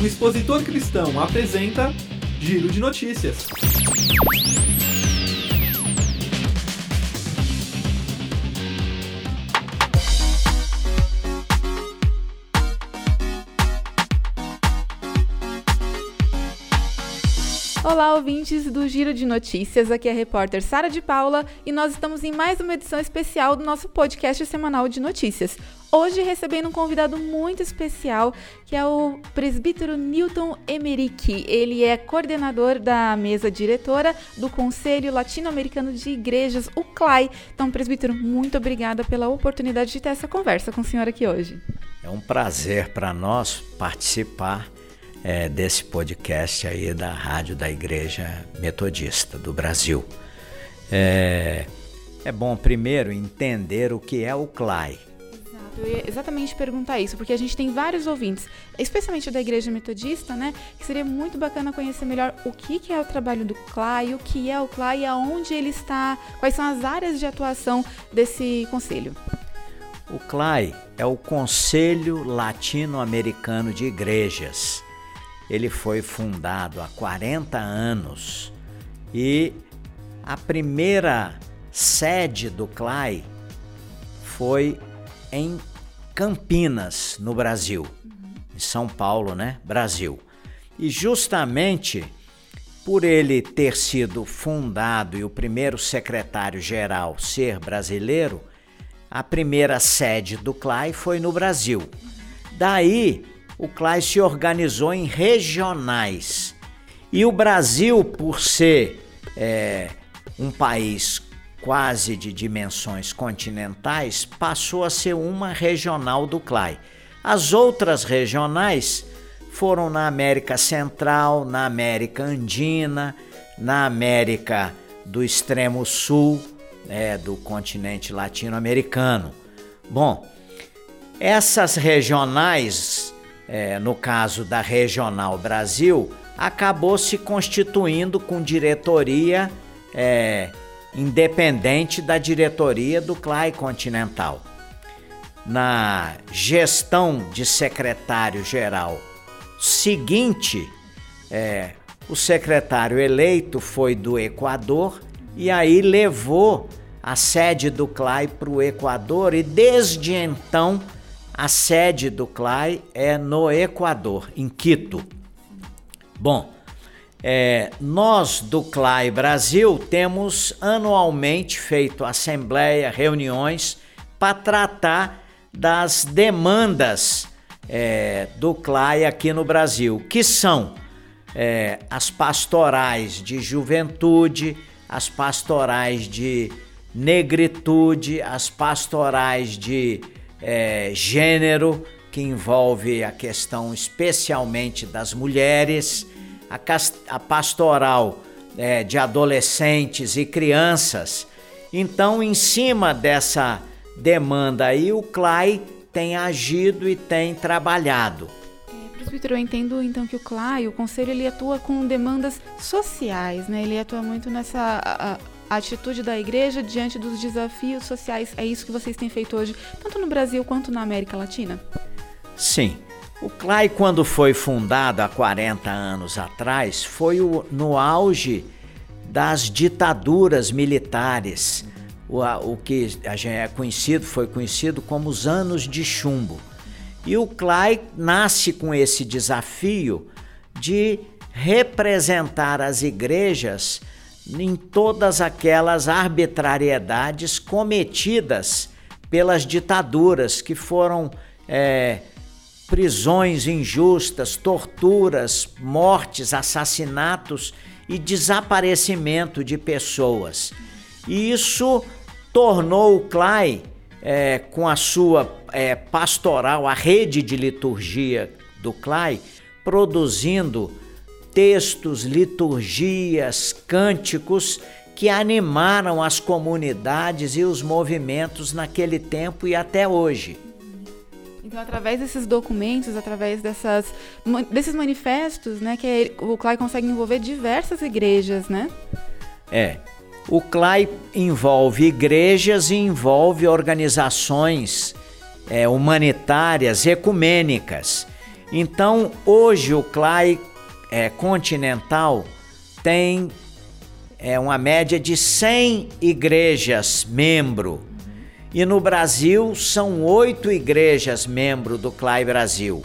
um expositor cristão apresenta Giro de Notícias. Olá, ouvintes do Giro de Notícias. Aqui é a repórter Sara de Paula e nós estamos em mais uma edição especial do nosso podcast semanal de notícias. Hoje recebendo um convidado muito especial, que é o presbítero Newton Emerick. Ele é coordenador da mesa diretora do Conselho Latino-Americano de Igrejas, o CLAI. Então, presbítero, muito obrigada pela oportunidade de ter essa conversa com o senhor aqui hoje. É um prazer para nós participar é, desse podcast aí da Rádio da Igreja Metodista do Brasil. É, é bom primeiro entender o que é o CLAI. Exato, eu ia exatamente perguntar isso, porque a gente tem vários ouvintes, especialmente da Igreja Metodista, né? Que seria muito bacana conhecer melhor o que, que é o trabalho do CLAI, o que é o CLAI, aonde ele está, quais são as áreas de atuação desse conselho. O CLAI é o Conselho Latino-Americano de Igrejas ele foi fundado há 40 anos e a primeira sede do CLAI foi em Campinas, no Brasil, em São Paulo, né? Brasil. E justamente por ele ter sido fundado e o primeiro secretário-geral ser brasileiro, a primeira sede do CLAI foi no Brasil. Daí o CLAI se organizou em regionais. E o Brasil, por ser é, um país quase de dimensões continentais, passou a ser uma regional do CLAI. As outras regionais foram na América Central, na América Andina, na América do extremo sul é, do continente latino-americano. Bom, essas regionais é, no caso da Regional Brasil, acabou se constituindo com diretoria é, independente da diretoria do CLAI Continental. Na gestão de secretário-geral seguinte, é, o secretário eleito foi do Equador e aí levou a sede do CLAI para o Equador e desde então a sede do CLAI é no Equador, em Quito. Bom, é, nós do CLAI Brasil temos anualmente feito assembleia, reuniões para tratar das demandas é, do CLAI aqui no Brasil, que são é, as pastorais de juventude, as pastorais de negritude, as pastorais de é, gênero, que envolve a questão especialmente das mulheres, a, a pastoral é, de adolescentes e crianças. Então, em cima dessa demanda aí, o CLAI tem agido e tem trabalhado. É, presbítero, eu entendo então que o CLAI, o conselho, ele atua com demandas sociais, né? Ele atua muito nessa a, a atitude da igreja diante dos desafios sociais. É isso que vocês têm feito hoje, tanto no Brasil quanto na América Latina? Sim. O CLAI, quando foi fundado há 40 anos atrás, foi o, no auge das ditaduras militares. O, o que a gente é conhecido, foi conhecido como os anos de chumbo. E o CLAI nasce com esse desafio de representar as igrejas em todas aquelas arbitrariedades cometidas pelas ditaduras, que foram é, prisões injustas, torturas, mortes, assassinatos e desaparecimento de pessoas. E isso tornou o CLAI, é, com a sua é, pastoral, a rede de liturgia do CLAI, produzindo textos, liturgias, cânticos que animaram as comunidades e os movimentos naquele tempo e até hoje. Então, através desses documentos, através dessas, desses manifestos, né, que o CLAI consegue envolver diversas igrejas, né? É. O CLAI envolve igrejas e envolve organizações é, humanitárias ecumênicas. Então, hoje o CLAI é, continental tem é, uma média de 100 igrejas membro. E no Brasil são oito igrejas membro do CLAI Brasil.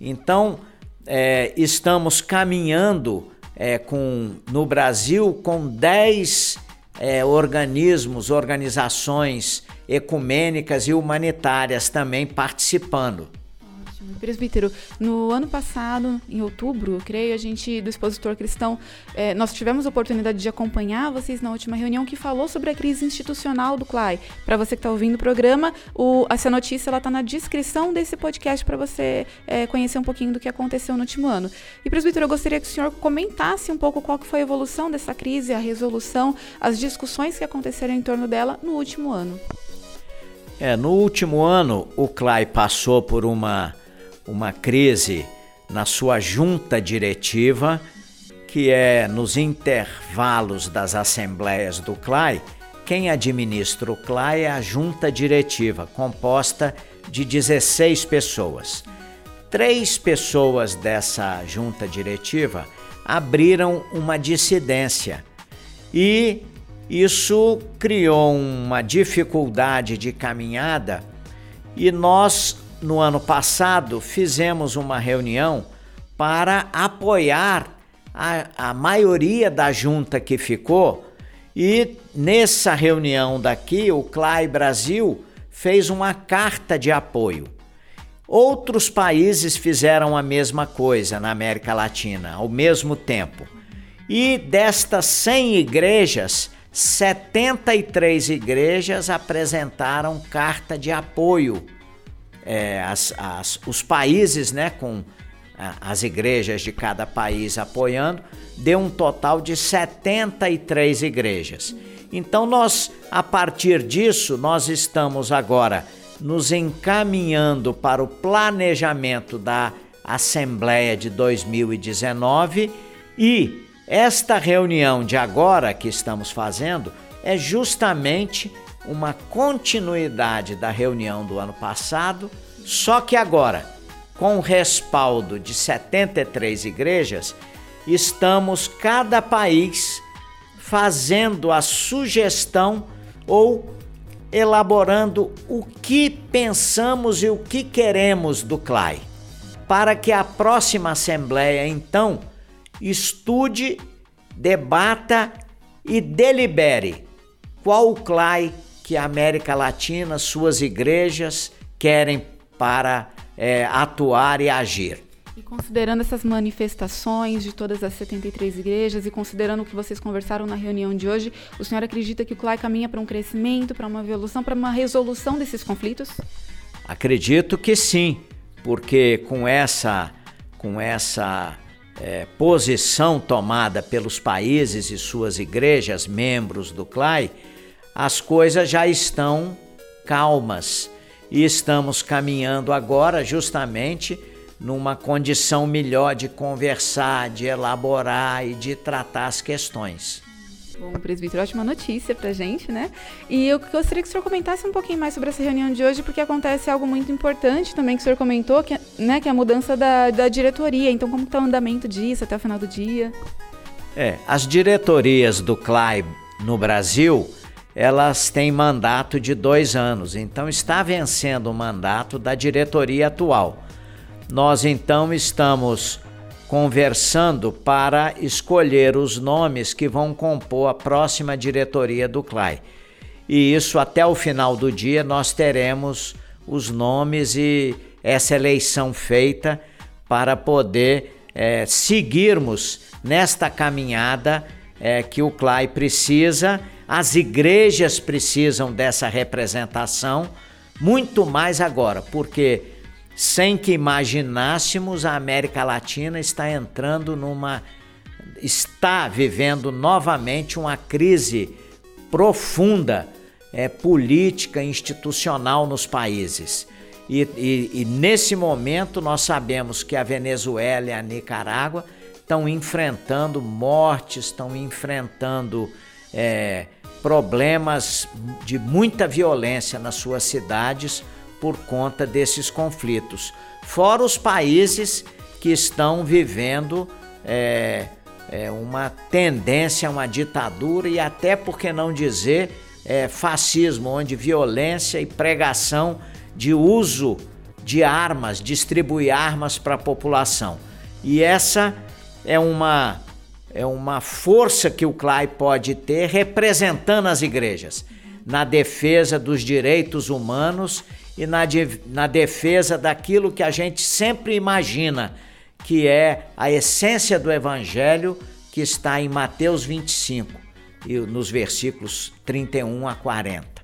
Então, é, estamos caminhando é, com, no Brasil com 10 é, organismos, organizações ecumênicas e humanitárias também participando. Presbítero, no ano passado, em outubro, creio, a gente, do expositor cristão, eh, nós tivemos a oportunidade de acompanhar vocês na última reunião que falou sobre a crise institucional do CLAI. Para você que está ouvindo o programa, o, essa notícia está na descrição desse podcast para você eh, conhecer um pouquinho do que aconteceu no último ano. E, presbítero, eu gostaria que o senhor comentasse um pouco qual que foi a evolução dessa crise, a resolução, as discussões que aconteceram em torno dela no último ano. É, no último ano, o CLAI passou por uma uma crise na sua junta diretiva, que é nos intervalos das assembleias do CLAI. Quem administra o CLAI é a junta diretiva, composta de 16 pessoas. Três pessoas dessa junta diretiva abriram uma dissidência e isso criou uma dificuldade de caminhada e nós no ano passado, fizemos uma reunião para apoiar a, a maioria da junta que ficou. E nessa reunião daqui, o CLAI Brasil fez uma carta de apoio. Outros países fizeram a mesma coisa na América Latina ao mesmo tempo. E destas 100 igrejas, 73 igrejas apresentaram carta de apoio é, as, as, os países, né, com as igrejas de cada país apoiando, deu um total de 73 igrejas. Então nós, a partir disso, nós estamos agora nos encaminhando para o planejamento da Assembleia de 2019 e esta reunião de agora que estamos fazendo é justamente uma continuidade da reunião do ano passado, só que agora, com o respaldo de 73 igrejas, estamos cada país fazendo a sugestão ou elaborando o que pensamos e o que queremos do CLAI, para que a próxima Assembleia, então, estude, debata e delibere qual o CLAI que a América Latina, suas igrejas querem para é, atuar e agir. E considerando essas manifestações de todas as 73 igrejas e considerando o que vocês conversaram na reunião de hoje, o senhor acredita que o CLAI caminha para um crescimento, para uma evolução, para uma resolução desses conflitos? Acredito que sim, porque com essa, com essa é, posição tomada pelos países e suas igrejas, membros do CLAI, as coisas já estão calmas e estamos caminhando agora justamente numa condição melhor de conversar, de elaborar e de tratar as questões. Bom, presbítero, ótima notícia pra gente, né? E eu gostaria que o senhor comentasse um pouquinho mais sobre essa reunião de hoje, porque acontece algo muito importante também que o senhor comentou, que, né, que é a mudança da, da diretoria. Então, como está o andamento disso até o final do dia? É, as diretorias do CLAI no Brasil elas têm mandato de dois anos, então está vencendo o mandato da diretoria atual. Nós então estamos conversando para escolher os nomes que vão compor a próxima diretoria do CLAI. E isso até o final do dia nós teremos os nomes e essa eleição feita para poder é, seguirmos nesta caminhada é, que o CLAI precisa as igrejas precisam dessa representação, muito mais agora, porque sem que imaginássemos, a América Latina está entrando numa. está vivendo novamente uma crise profunda é, política, institucional nos países. E, e, e, nesse momento nós sabemos que a Venezuela e a Nicarágua estão enfrentando mortes, estão enfrentando é, problemas de muita violência nas suas cidades por conta desses conflitos. Fora os países que estão vivendo é, é, uma tendência uma ditadura e até, por que não dizer, é, fascismo, onde violência e pregação de uso de armas, distribuir armas para a população. E essa é uma é uma força que o CLAI pode ter representando as igrejas na defesa dos direitos humanos e na, de, na defesa daquilo que a gente sempre imagina que é a essência do evangelho que está em Mateus 25 e nos versículos 31 a 40.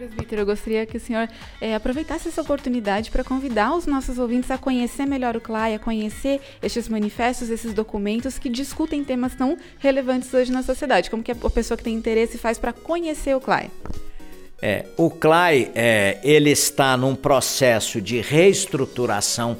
Presbítero, eu gostaria que o senhor é, aproveitasse essa oportunidade para convidar os nossos ouvintes a conhecer melhor o CLAI, a conhecer estes manifestos, esses documentos que discutem temas tão relevantes hoje na sociedade. Como que a pessoa que tem interesse faz para conhecer o CLAI? É, o CLAI é, ele está num processo de reestruturação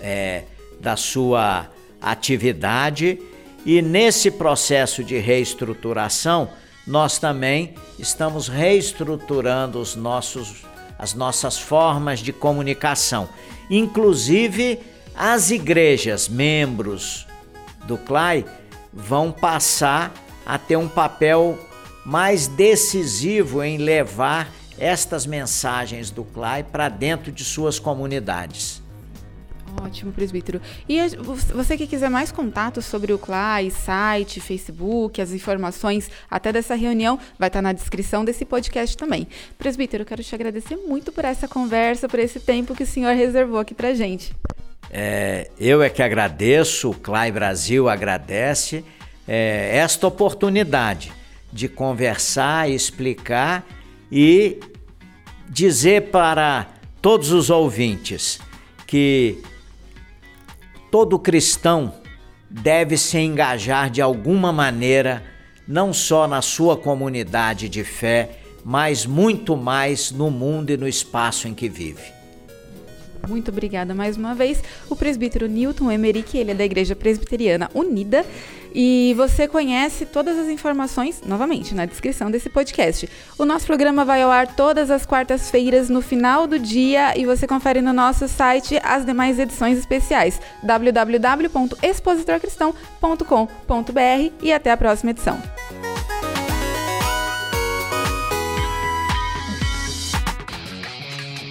é, da sua atividade e nesse processo de reestruturação nós também estamos reestruturando os nossos, as nossas formas de comunicação. Inclusive, as igrejas, membros do CLAI, vão passar a ter um papel mais decisivo em levar estas mensagens do CLAI para dentro de suas comunidades. Ótimo, presbítero. E você que quiser mais contatos sobre o CLAI, site, Facebook, as informações até dessa reunião, vai estar na descrição desse podcast também. Presbítero, eu quero te agradecer muito por essa conversa, por esse tempo que o senhor reservou aqui para gente. É, eu é que agradeço, o CLAI Brasil agradece é, esta oportunidade de conversar, explicar e dizer para todos os ouvintes que todo cristão deve se engajar de alguma maneira, não só na sua comunidade de fé, mas muito mais no mundo e no espaço em que vive. Muito obrigada mais uma vez. O presbítero Newton Emerick, ele é da Igreja Presbiteriana Unida e você conhece todas as informações, novamente, na descrição desse podcast. O nosso programa vai ao ar todas as quartas-feiras no final do dia e você confere no nosso site as demais edições especiais www.expositorcristão.com.br e até a próxima edição.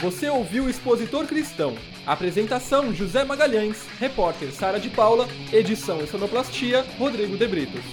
Você ouviu o Expositor Cristão. Apresentação José Magalhães, repórter Sara de Paula, edição e sonoplastia Rodrigo de Britos.